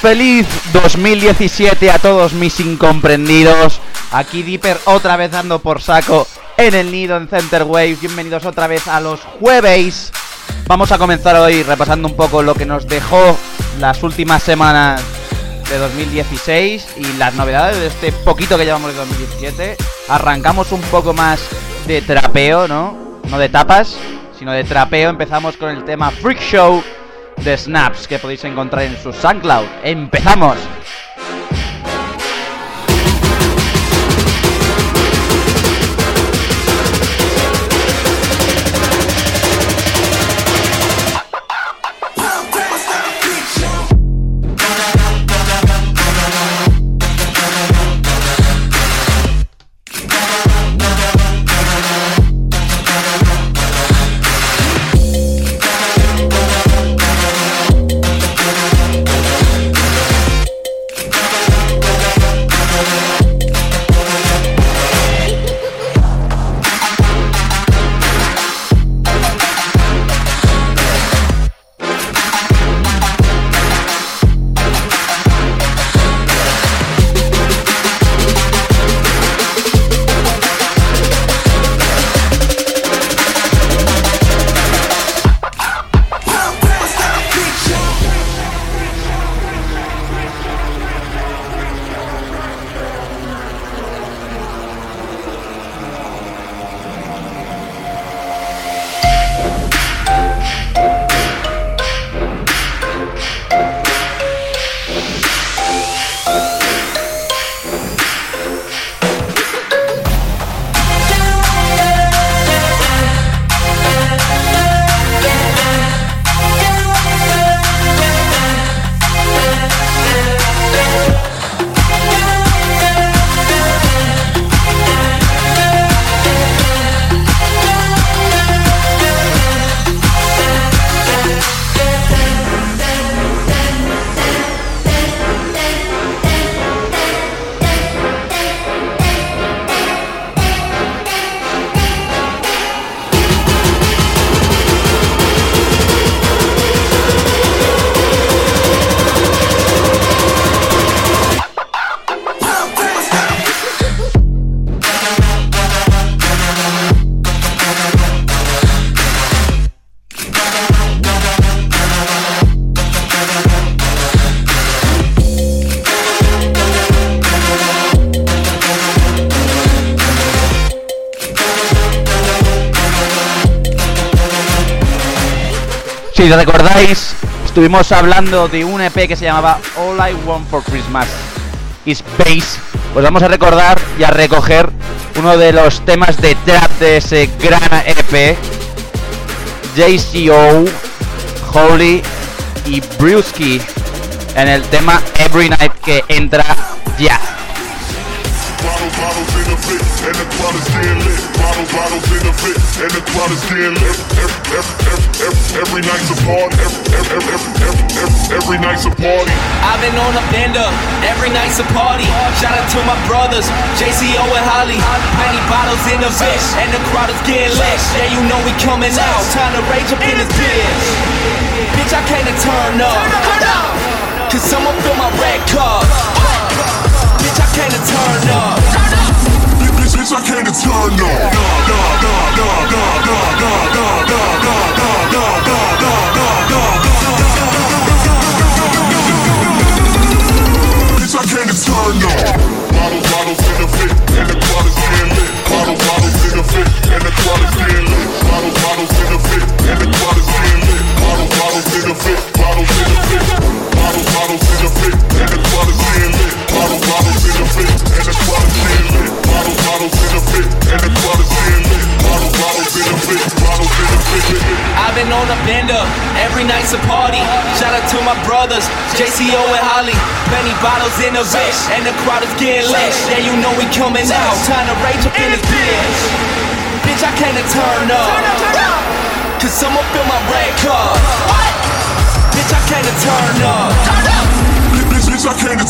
Feliz 2017 a todos mis incomprendidos. Aquí Dipper otra vez dando por saco en el nido en Center Wave. Bienvenidos otra vez a los jueves. Vamos a comenzar hoy repasando un poco lo que nos dejó las últimas semanas de 2016 y las novedades de este poquito que llevamos de 2017. Arrancamos un poco más de trapeo, ¿no? No de tapas, sino de trapeo. Empezamos con el tema Freak Show de Snaps que podéis encontrar en su SoundCloud. ¡Empezamos! Si recordáis, estuvimos hablando de un EP que se llamaba All I Want for Christmas is Space. Pues vamos a recordar y a recoger uno de los temas de trap de ese gran EP. JCO, Holy y Brewski en el tema Every Night que entra ya. And the crowd is getting lit. Bottles, bottles in the fit, and the crowd is getting lit. Every, every, every, every, every night's a party. Every, every, every, every, every, every night's a party. I've been on a bender, every night's a party. Shout out to my brothers, JCO and Holly. Many bottles in the fish, and the crowd is getting lit. Yeah, you know we coming out. Time to rage up in this bitch. Bitch, I came to turn up. Cause someone fill my red cup. Bitch, I can't turn off. Bitch, bitch, I can't turn off. Bitch, I can't turn up. Bottles in the fit, bottles in the fit, bottles bottles in the fit, bottles bottles in the in the fit, and the crowd is lit. Bottle, bottles in the fit, and the crowd is lit. Bottle, bottles in the fit, bottles in the fit. I've been on a bender, every night's a party. Shout out to my brothers, JCO and Holly. Plenty bottles in the bitch, and the crowd is getting lit. Yeah, you know we coming out. Time to rage up in this bitch. Bitch, I can't turn up. Cause someone fill my red cup. Bitch, I can't turn up. Bitch, bitch, I can't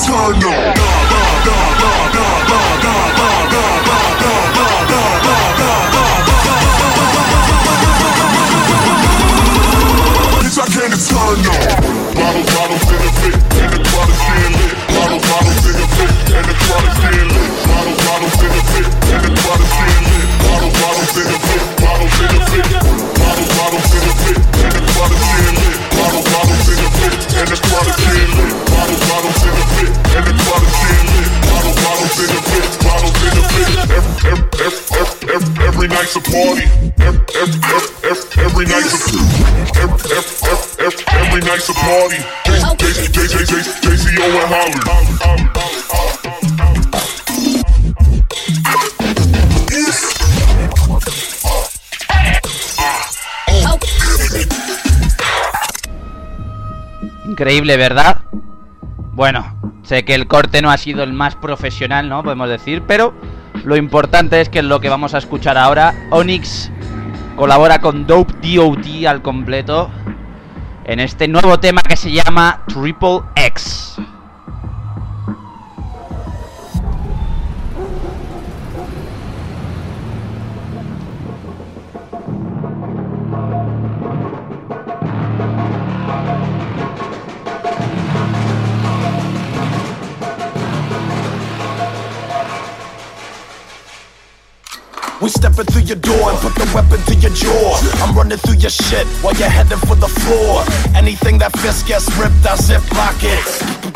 turn on. Bottle, bottles in the pit, and the club is getting lit. Bottle, bottles in the pit, and the club is getting lit. Bottle, bottles in the pit, and the is lit. Bottle, bottles in the pit, bottles in the. JC, JC, JC, JCO and Holland. Increíble, ¿verdad? Bueno, sé que el corte no ha sido el más profesional, ¿no? Podemos decir, pero lo importante es que lo que vamos a escuchar ahora, Onyx colabora con Dope DOT al completo en este nuevo tema que se llama Triple X. We stepping through your door and put the weapon to your jaw. I'm running through your shit while you're heading for the floor. Anything that fist gets ripped, I zip lock it.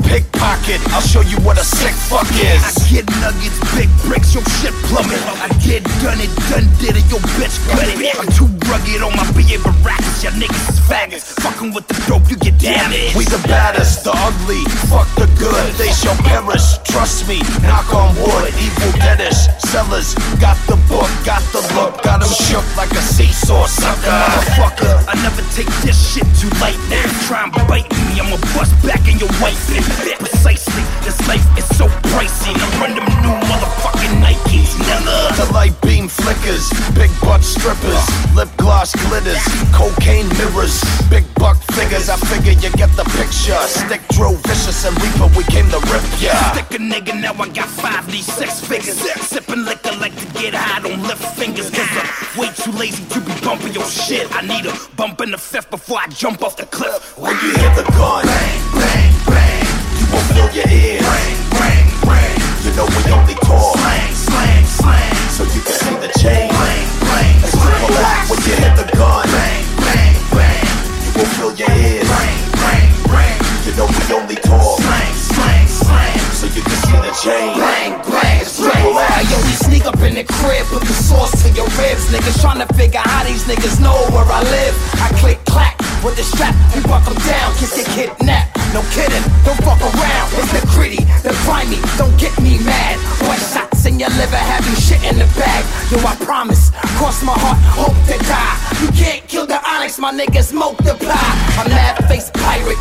Pickpocket, I'll show you what a sick fuck is. I get nuggets, big bricks, your shit plummet. I get done it, done did it, your bitch cut it. I'm too rugged on my BA rackets, your niggas is faggots. Fucking with the dope, you get damaged. We the baddest, the ugly, fuck the good, they shall perish. Trust me, knock on wood, evil deadish. Sellers, got the book, got the look, got him shook like a seesaw sucker. Motherfucker, I never take this shit too light now. Try and bite me, I'ma bust back in your white bitch. Precisely, this life is so pricey. I run them new motherfucking Nikes, never. The light beam flickers, big butt strippers, lip gloss glitters, cocaine mirrors, big buck figures. I figure you get the picture. Stick drove vicious and reaper, we came to rip ya. Stick a nigga, now I got five these six figures. Sipping liquor like to get high, don't lift fingers. Cause I'm way too lazy to be bumping your shit. I need a bump in the fifth before I jump off the cliff. When you hear the gun, bang, bang, bang, you will fill your ears. Ring, ring, ring. You know we only talk. Slang, slang, slang. So you can see the chain. Bang, bang, Let's triple back when you hit the gun. Bang, bang, bang. You will fill your ears. Ring, ring, ring. You know we only talk. Slang, slang, slang. So you can chain. Bang, bang, Hey, yo, we sneak up in the crib, put the sauce to your ribs. Niggas tryna figure how these niggas know where I live. I click clack with the strap, we buck 'em down, kids get kidnapped. No kidding, don't fuck around. It's the gritty, the grimy, don't get me mad. Boy, shots in your liver, have you shit in the bag. Yo, I promise, cross my heart, hope to die. You can't kill the onyx, my niggas smoke the multiply. I'm mad face pirate,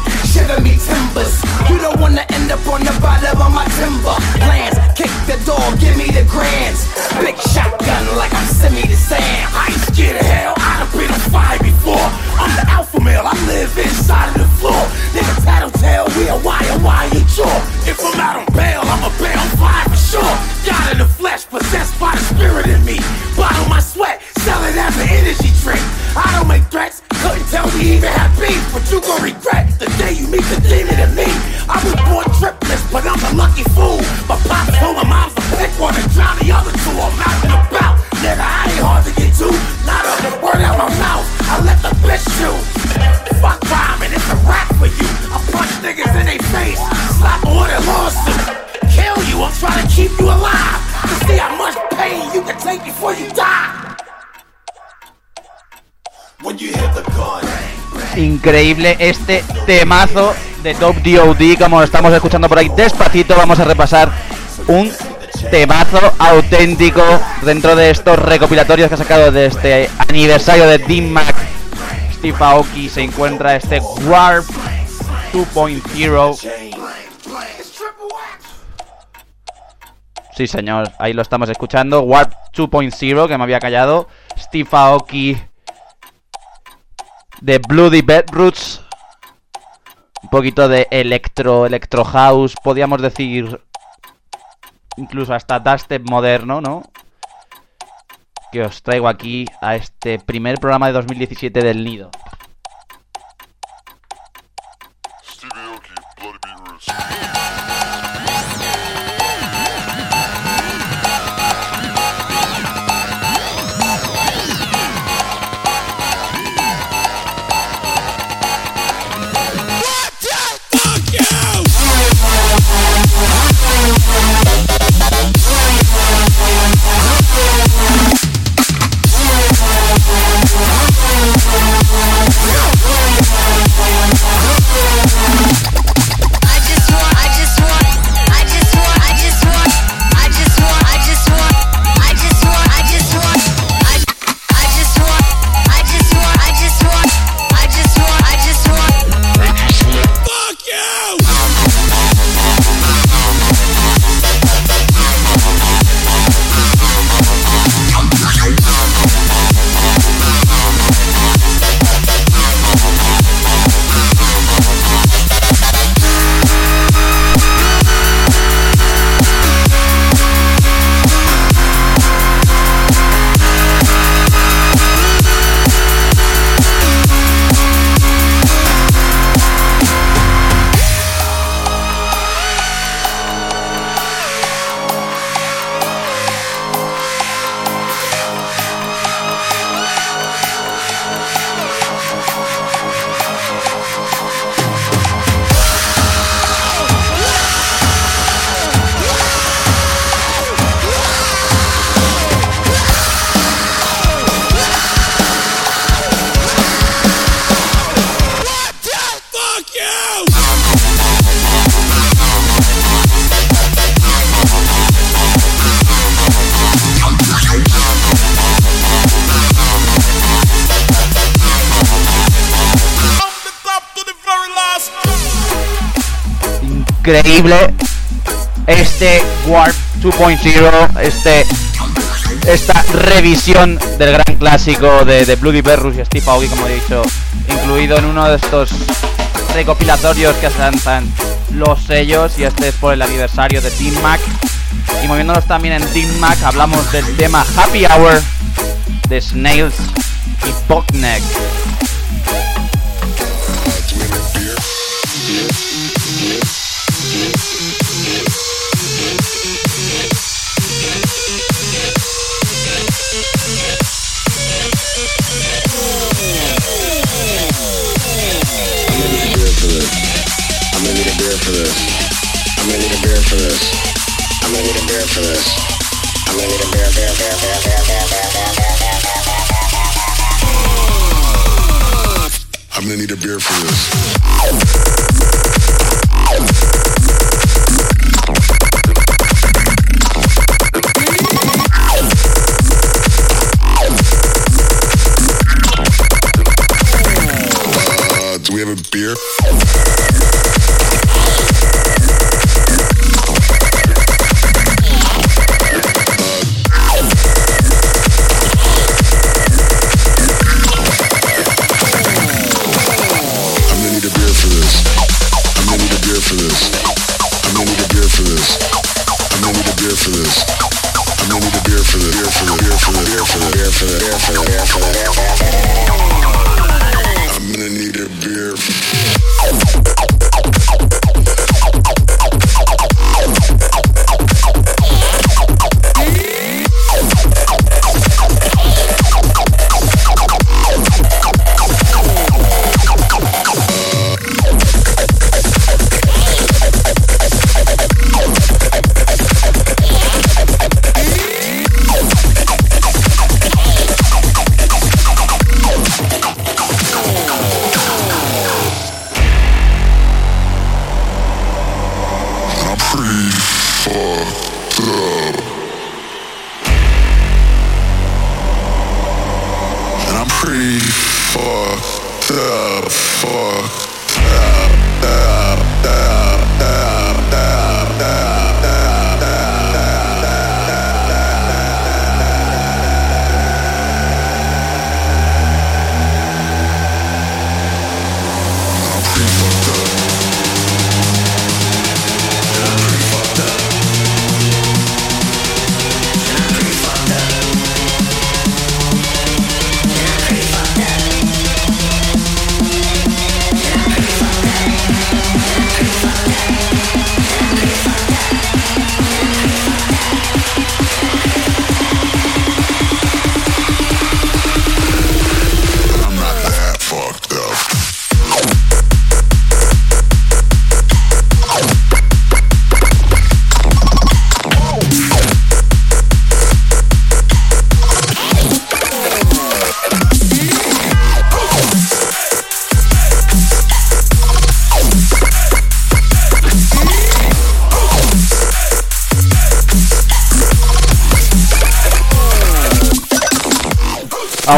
Increíble este temazo de Top DOD, como lo estamos escuchando por ahí despacito. Vamos a repasar un temazo auténtico dentro de estos recopilatorios que ha sacado de este aniversario de Dean Mac. Steve Aoki se encuentra este Warp 2.0. Sí, señor, ahí lo estamos escuchando. Warp 2.0, que me había callado. Steve Aoki de Bloody Bedroots. Un poquito de electro, electro house, podríamos decir incluso hasta dubstep moderno, ¿no? Que os traigo aquí a este primer programa de 2017 del Nido. Aoki, Bloody Increíble este Warp 2.0, este esta revisión del gran clásico de, Bloody Berrus y Steve Aoki, como he dicho, incluido en uno de estos recopilatorios que se lanzan los sellos y este es por el aniversario de Team Mac. Y moviéndonos también en Team Mac, hablamos del tema Happy Hour de Snails y Bogneck. this. I'm gonna need a beer for this. I'm gonna need a beer, beer, beer, beer, beer. I'm gonna need a beer for this.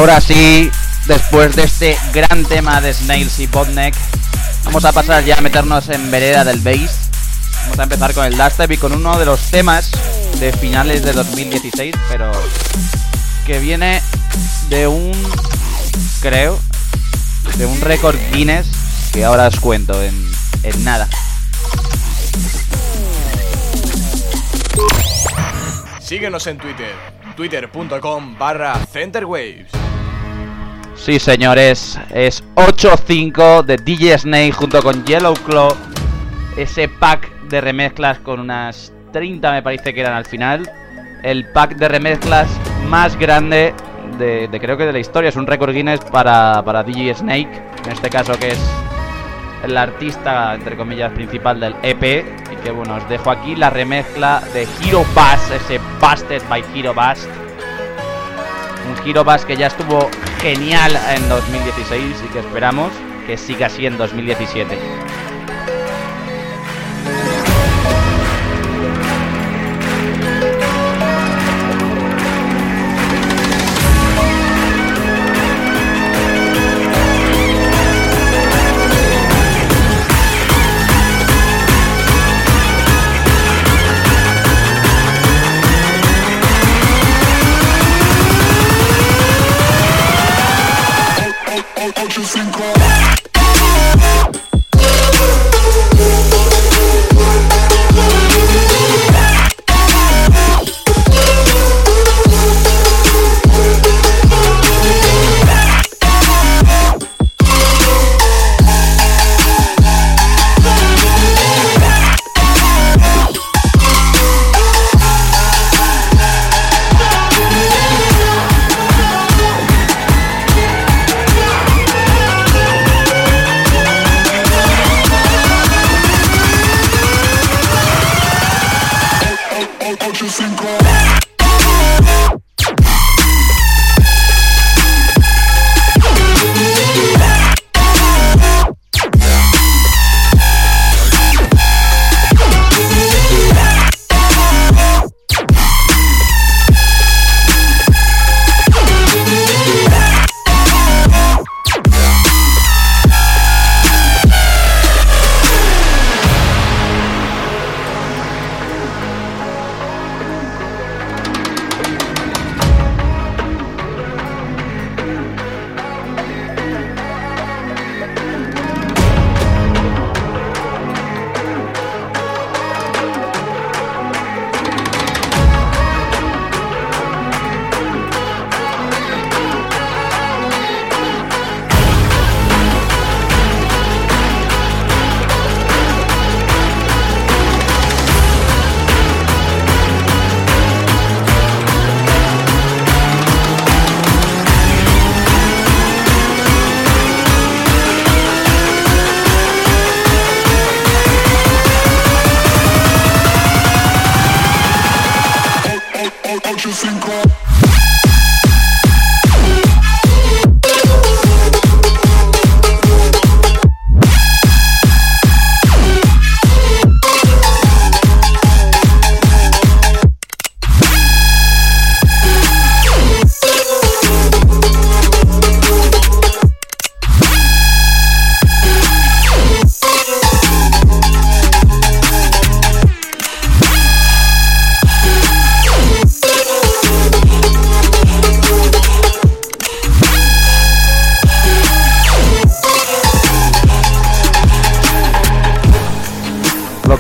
Ahora sí, después de este gran tema de Snails y Botneck, vamos a pasar ya a meternos en vereda del bass. Vamos a empezar con el dubstep y con uno de los temas de finales de 2016, pero que viene de un, creo, de un récord Guinness que ahora os cuento en, en nada. Síguenos en Twitter, twitter.com barra centerwaves. Sí, señores, es 8-5 de DJ Snake junto con Yellow Claw. Ese pack de remezclas con unas 30 me parece que eran al final. El pack de remezclas más grande de, creo que de la historia. Es un récord Guinness para, para DJ Snake. En este caso que es el artista, entre comillas, principal del EP. Y que bueno, os dejo aquí la remezcla de Hero Bass, ese Busted by Hero Bass. Un Hero Bass que ya estuvo genial en 2016 y que esperamos que siga así en 2017.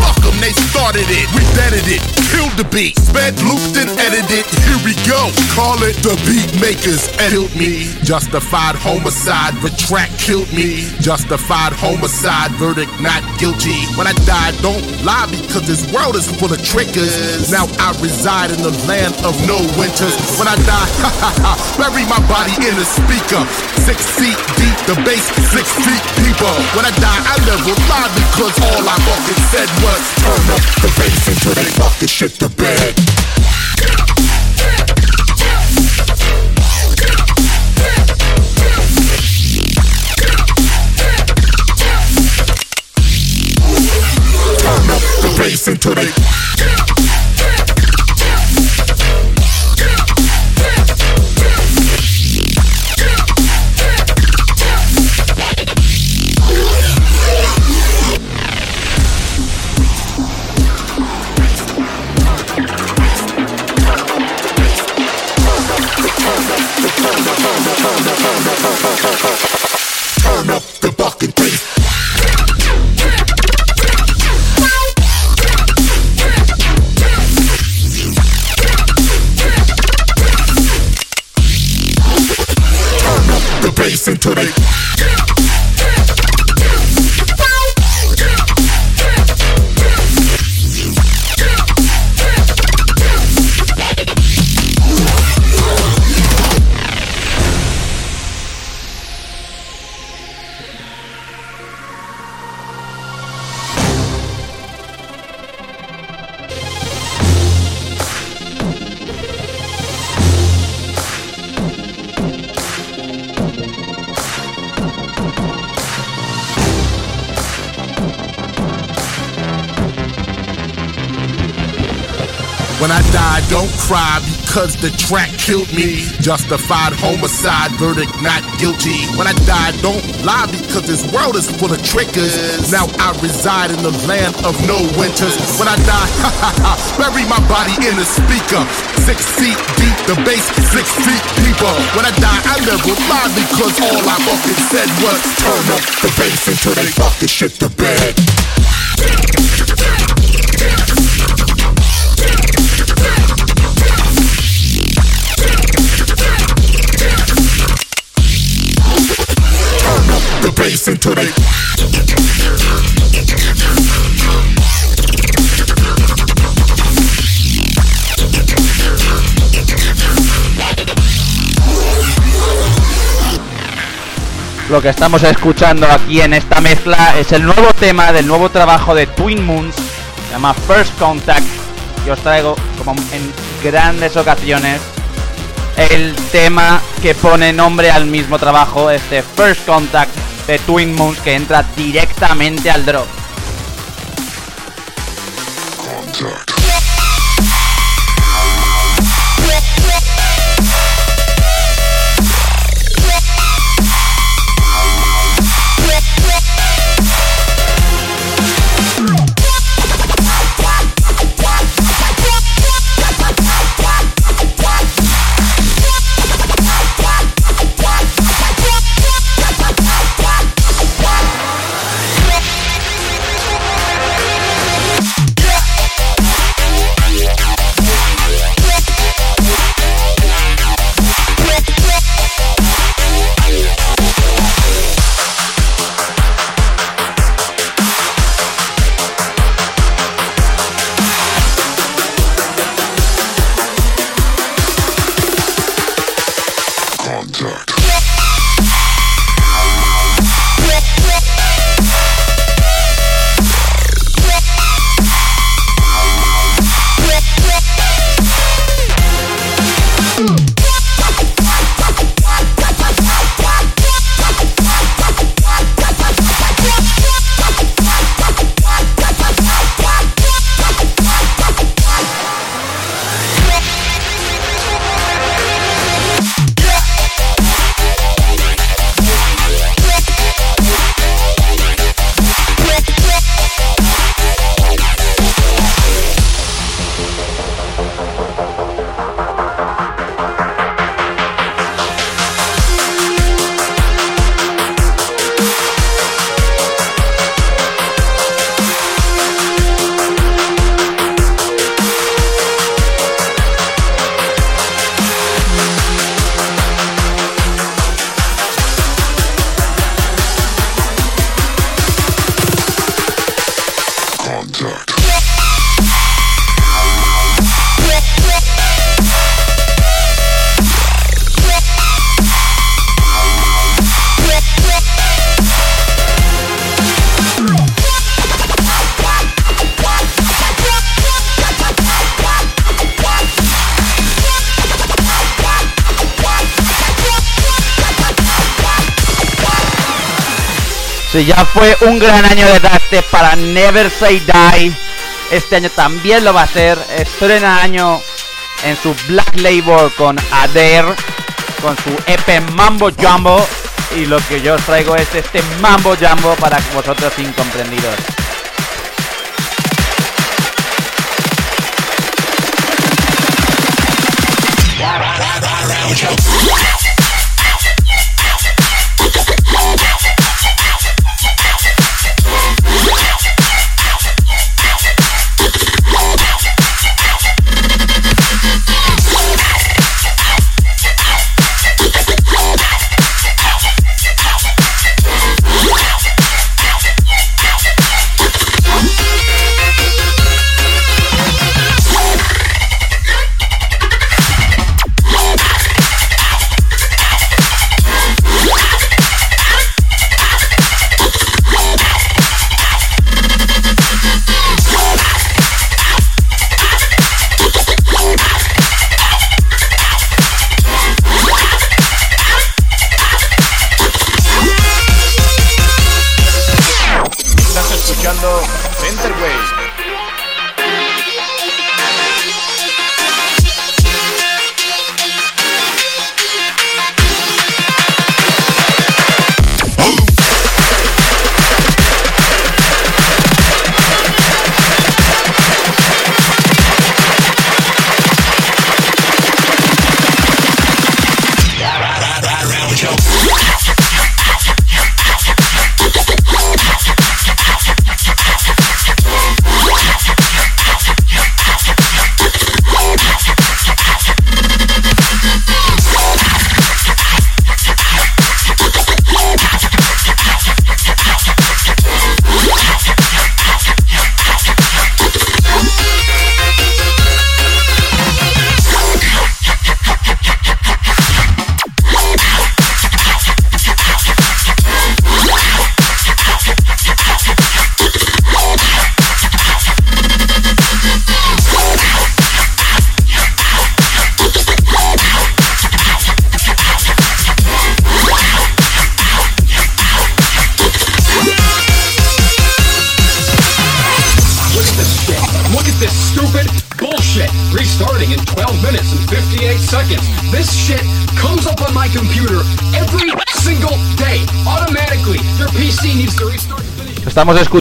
Fuck them, they started it. We vetted it, killed the beat, sped, looped, and edited. Here we go. Call it the beat makers edit me. Justified homicide, retract, killed me. Justified homicide, verdict not guilty. When I die, don't lie because this world is full of trickers. Now I reside in the land of no winters. When I die, ha ha ha, bury my body in a speaker. Six feet deep, the bass six feet deeper. When I die, I never lie because all I fucking said was turn up the bass until they shit the bed. Turn up the bass until they because the track killed me. Justified homicide, verdict not guilty. When I die, don't lie because this world is full of trickers. Now I reside in the land of no winters. When I die, bury my body in a speaker. Six feet deep, the bass six feet deeper. When I die, I never lie because all I fucking said was turn up the bass until they fucking shit the bed. Lo que estamos escuchando aquí en esta mezcla es el nuevo tema del nuevo trabajo de Twin Moons, se llama First Contact, y os traigo, como en grandes ocasiones, el tema que pone nombre al mismo trabajo, este First Contact de Twin Moons, que entra directamente al drop. Ya fue un gran año de Dante para Never Say Die. Este año también lo va a hacer. Estrena año en su Black Label con Adair, con su EP Mambo Jumbo. Y lo que yo os traigo es este Mambo Jumbo para vosotros incomprendidos.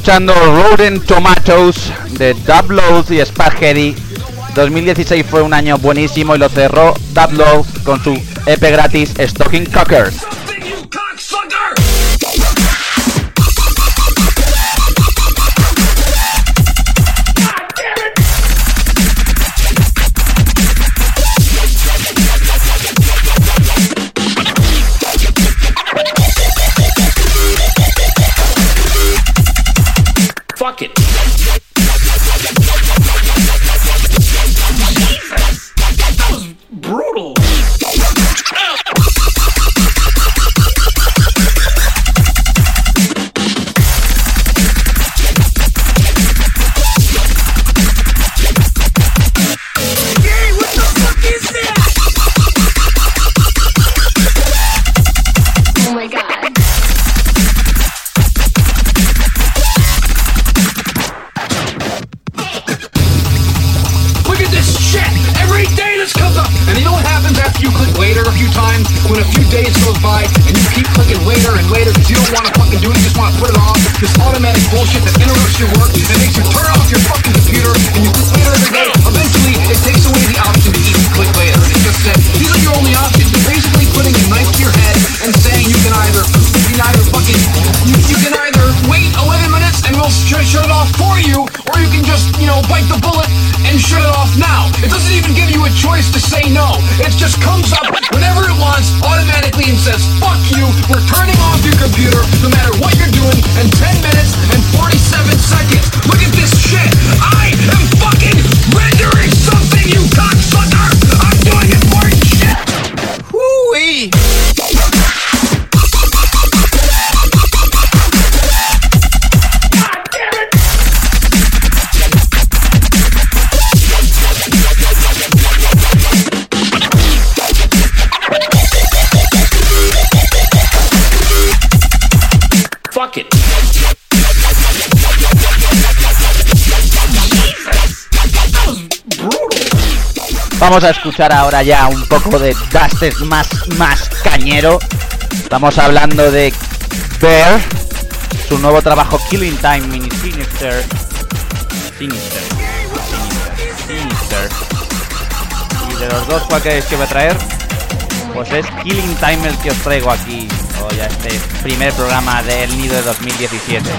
escuchando Rotten Tomatoes de Dublows y Spaghetti. 2016 fue un año buenísimo y lo cerró Dublows con su EP gratis Stocking Cockers. Vamos a escuchar ahora ya un poco de Dusted más, más cañero. Estamos hablando de Bear, su nuevo trabajo Killing Time Mini Sinister. Sinister. Sinister. Y de los dos, ¿cuál que va a traer? Pues es Killing Time el que os traigo aquí. Hoy a este primer programa del Nido de 2017.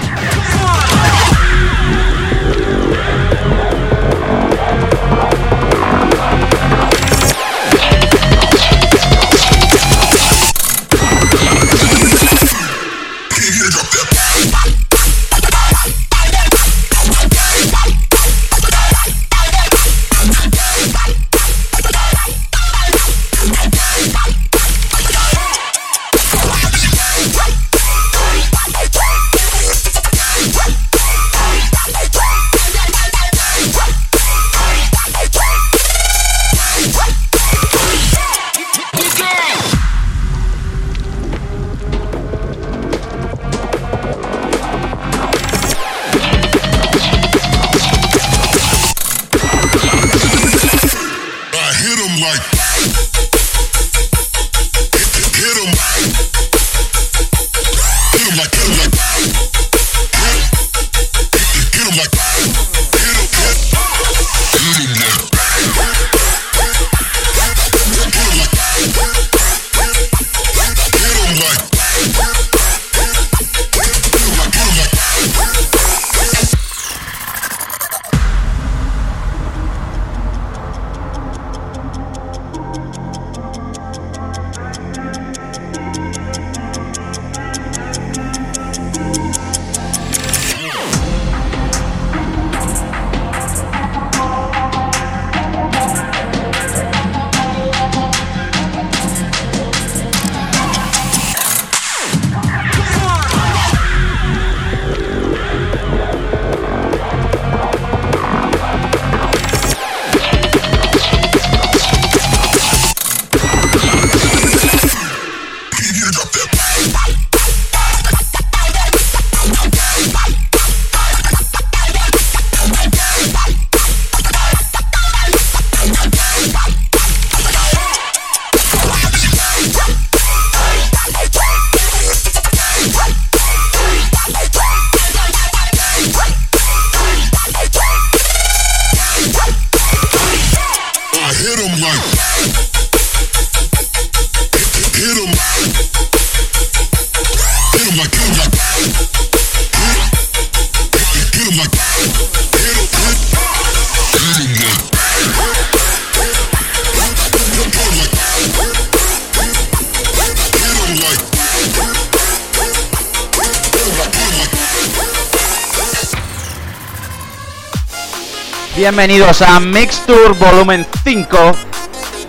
Bienvenidos a Mixture Volumen 5.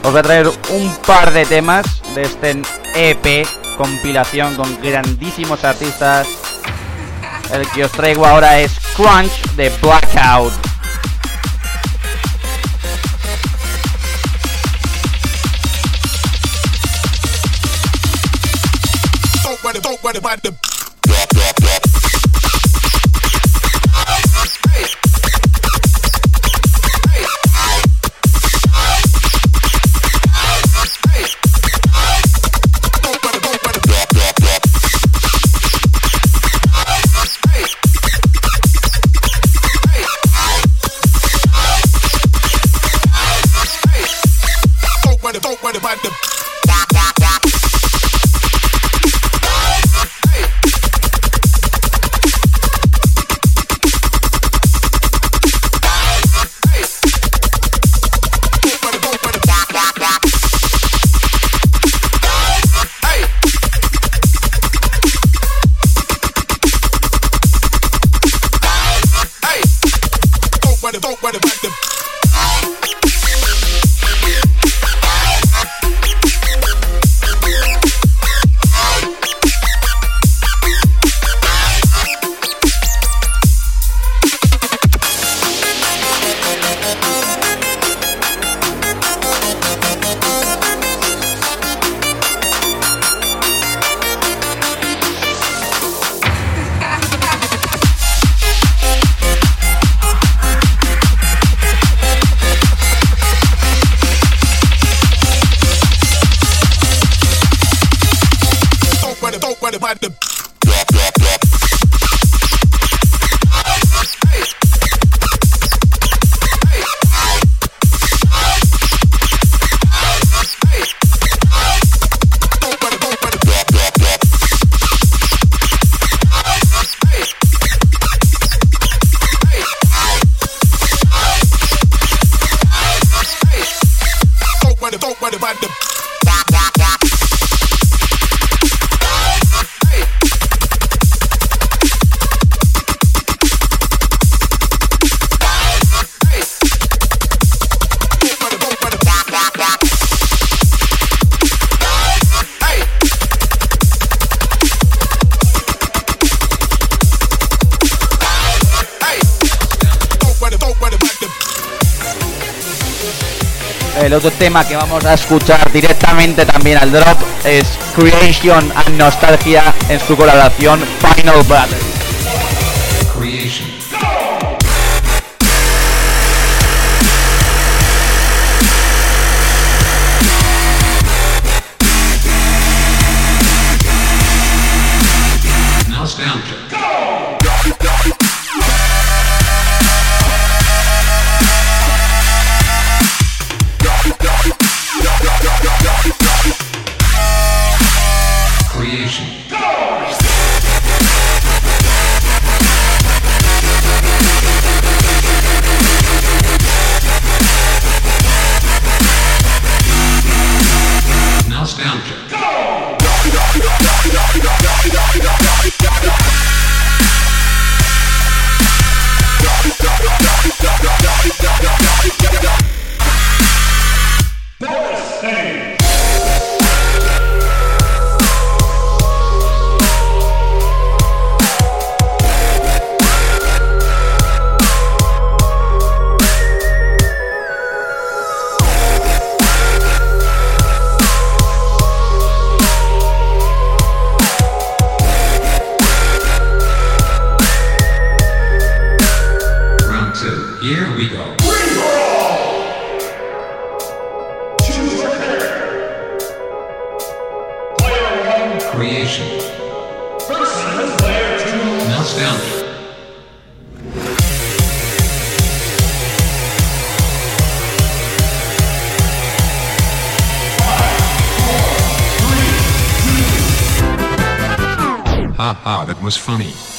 Os voy a traer un par de temas de este EP compilación con grandísimos artistas. El que os traigo ahora es Crunch de Blackout. El otro tema que vamos a escuchar directamente también al drop es Creation and Nostalgia en su colaboración Final Battle. Was funny.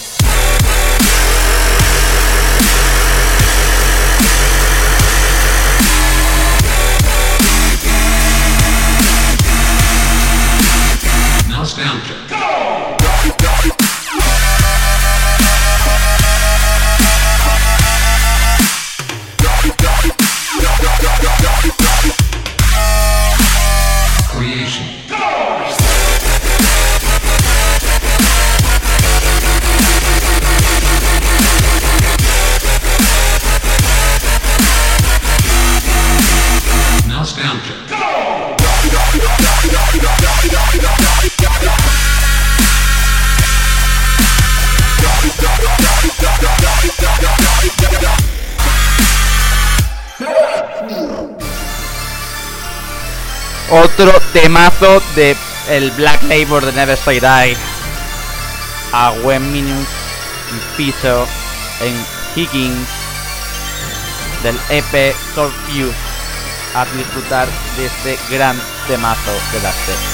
Temazo de el Black Label de Never Say Die. A One Minute Piso en Higgins del EP Soul. A disfrutar de este gran temazo de Dusty. Don't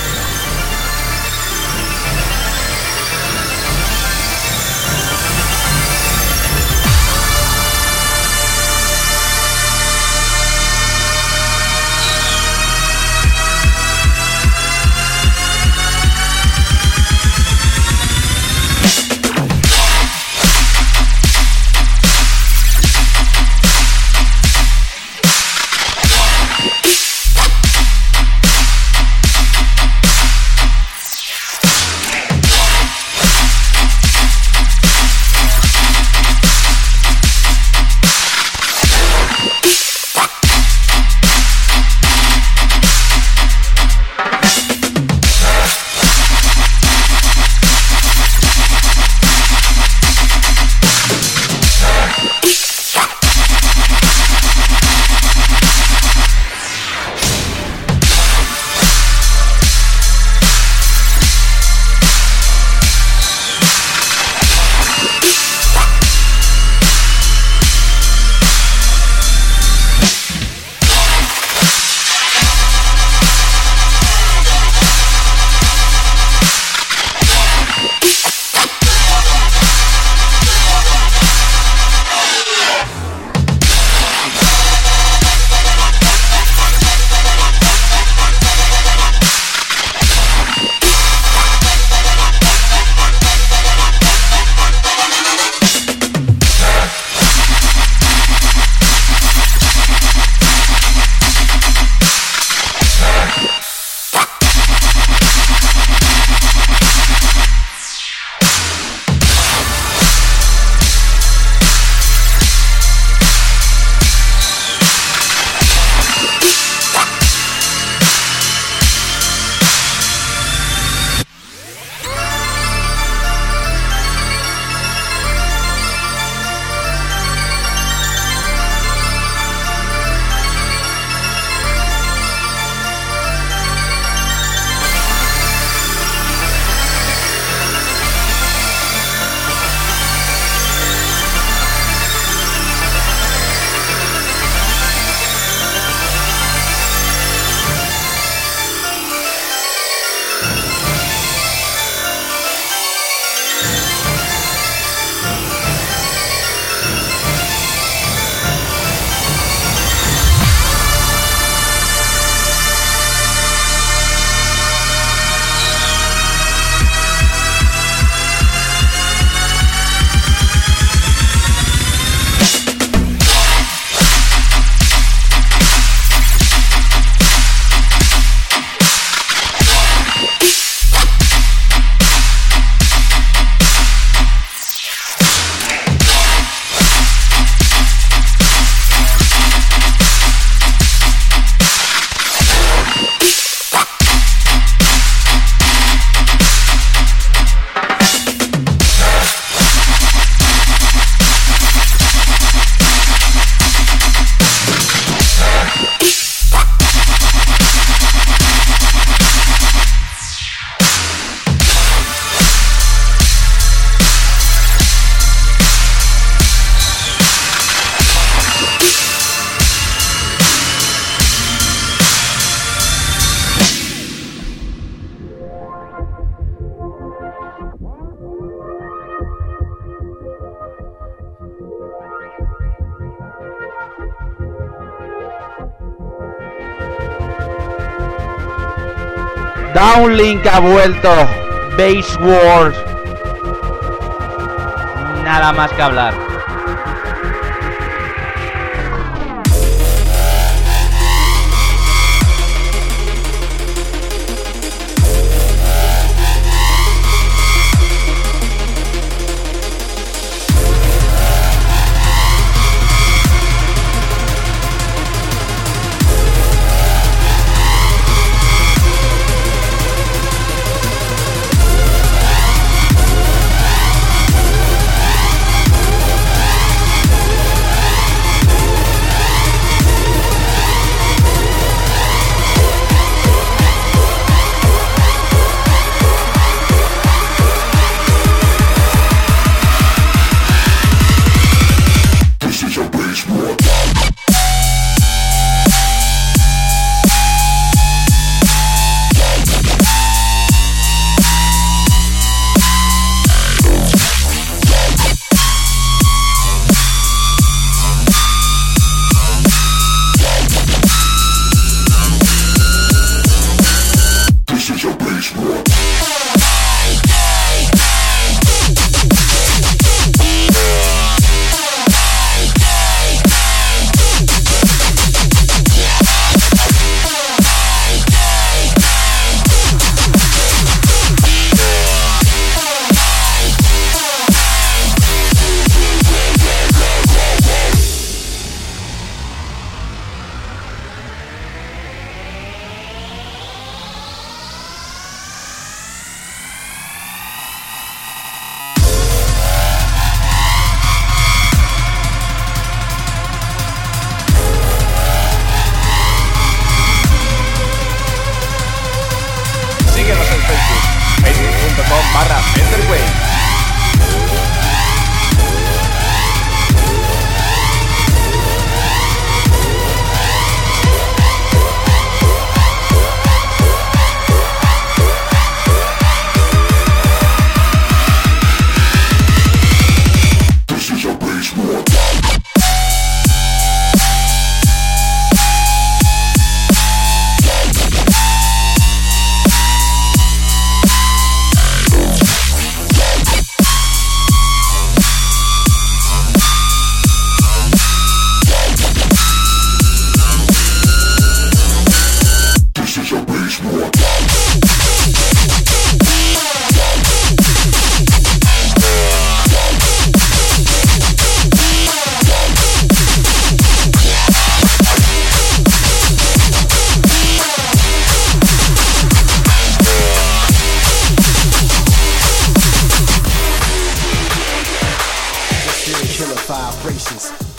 Downlink ha vuelto. Base Wars. Nada más que hablar.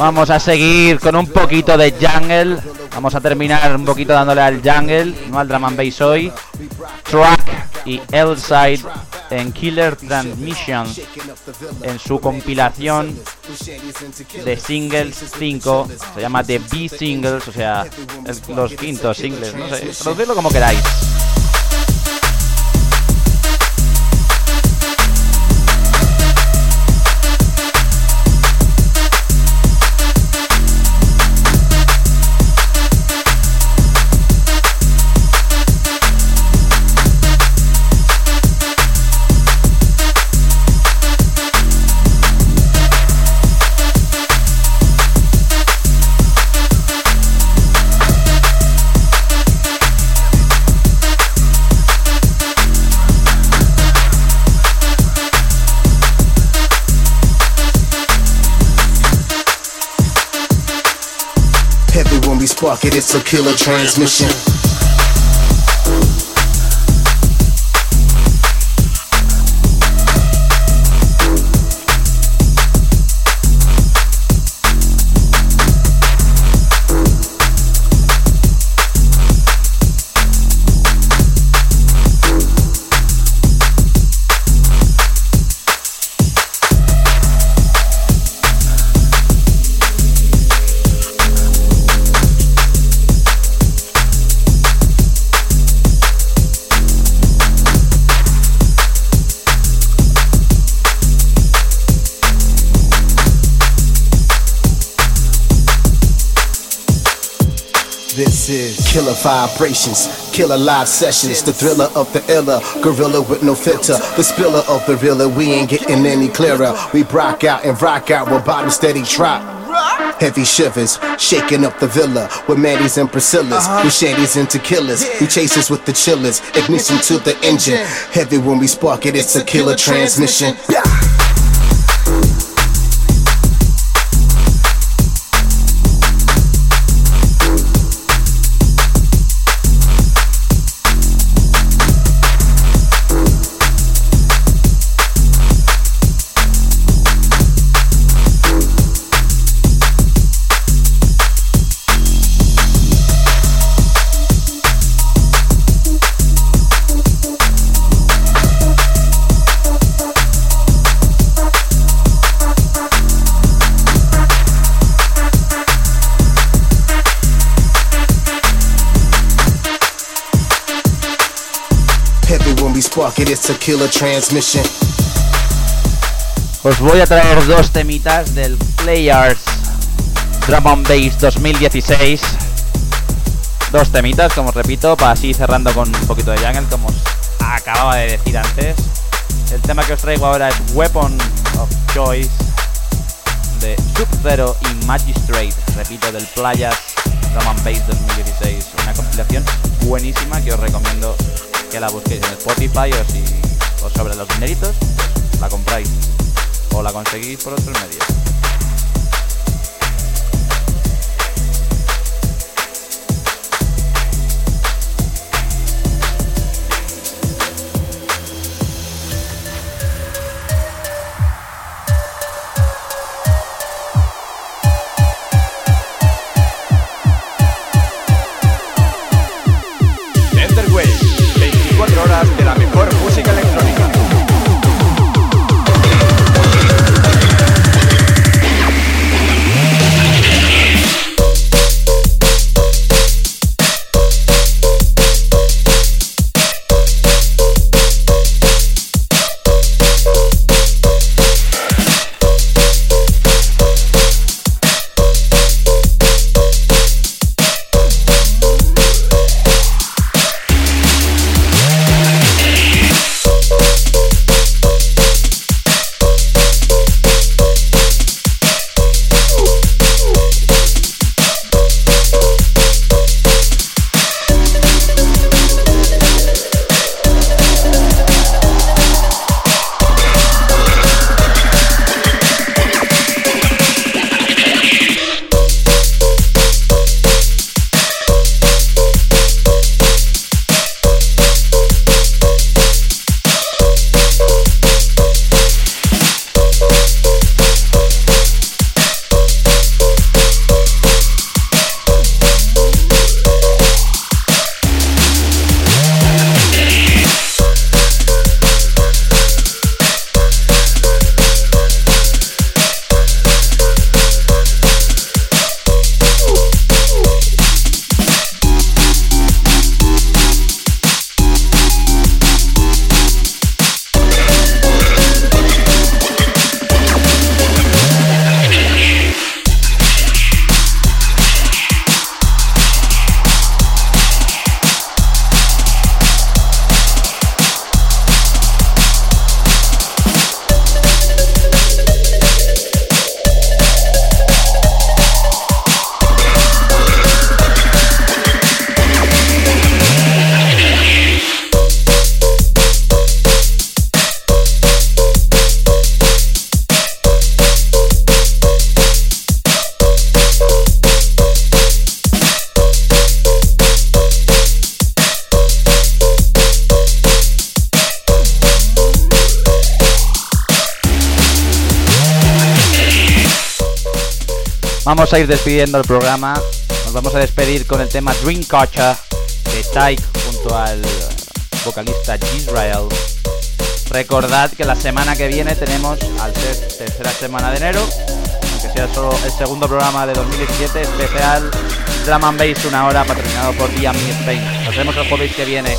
Vamos a seguir con un poquito de jungle. Vamos a terminar un poquito dándole al jungle, no al drum and bass hoy. Track y L-Side en Killer Transmission en su compilación de singles 5. Se llama The B Singles, o sea, los quintos singles. No sé, traducirlo como queráis. a killer transmission. Vibrations, killer live sessions, the thriller of the iller, gorilla with no filter, the spiller of the realer. We ain't getting any clearer. We rock out and rock out with bottom steady trot. Heavy shivers, shaking up the villa with Mandy's and Priscilla's, uh-huh. with shanties and tequilas. We chasers with the chillers, ignition to the engine. Heavy when we spark it, it's a killer transmission. Heavy transmission. Os voy a traer dos temitas del Players Drum and Bass 2016. Dos temitas, como os repito, para así cerrando con un poquito de jungle, como os acababa de decir antes. El tema que os traigo ahora es Weapon of Choice de Sub-Zero y Magistrate, repito, del Players Drum and Bass 2016. Una compilación buenísima que os recomiendo que la busquéis en Spotify o si os sobran los dineritos, la compráis o la conseguís por otros medios. Vamos a ir despidiendo el programa. Nos vamos a despedir con el tema Dreamcatcher de Tyke junto al vocalista Israel. Recordad que la semana que viene tenemos, al ser tercera semana de enero, aunque sea solo el segundo programa de 2017, especial Drum and una hora patrocinado por Diami Spain. Nos vemos el jueves que viene.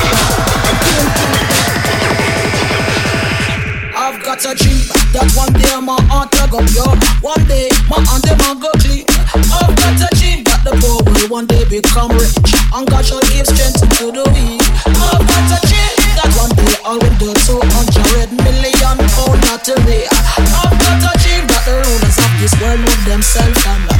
got a dream that one day my heart will go pure. One day my hand will go clean. I've got a dream that the poor will one day become rich, and God shall give strength to the weak. I've got a dream that one day I will do 200 million pound lottery. I've got a dream that the rulers of this world will themselves and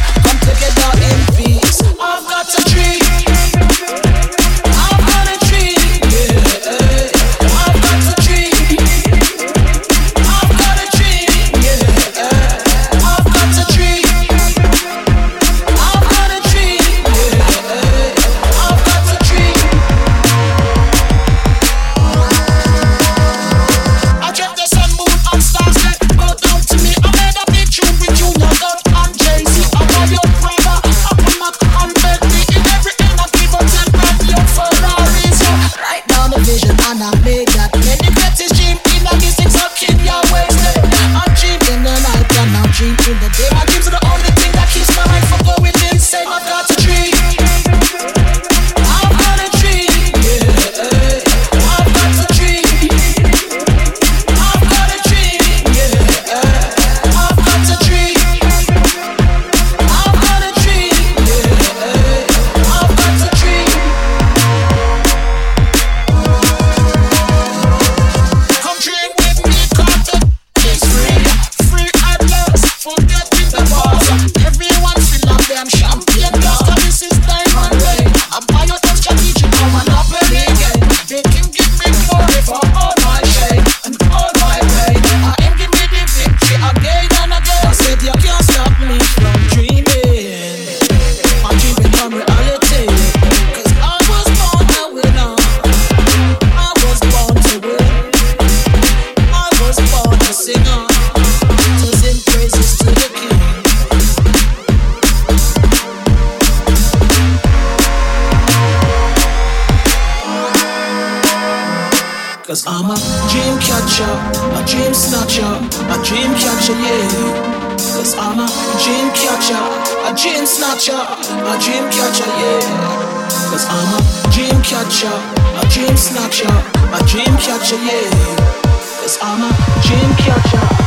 a dream snatcher, a dream catcher, yeah. Cause I'm a dream catcher, a dream snatcher, a dream catcher, yeah. Cause I'm a dream catcher.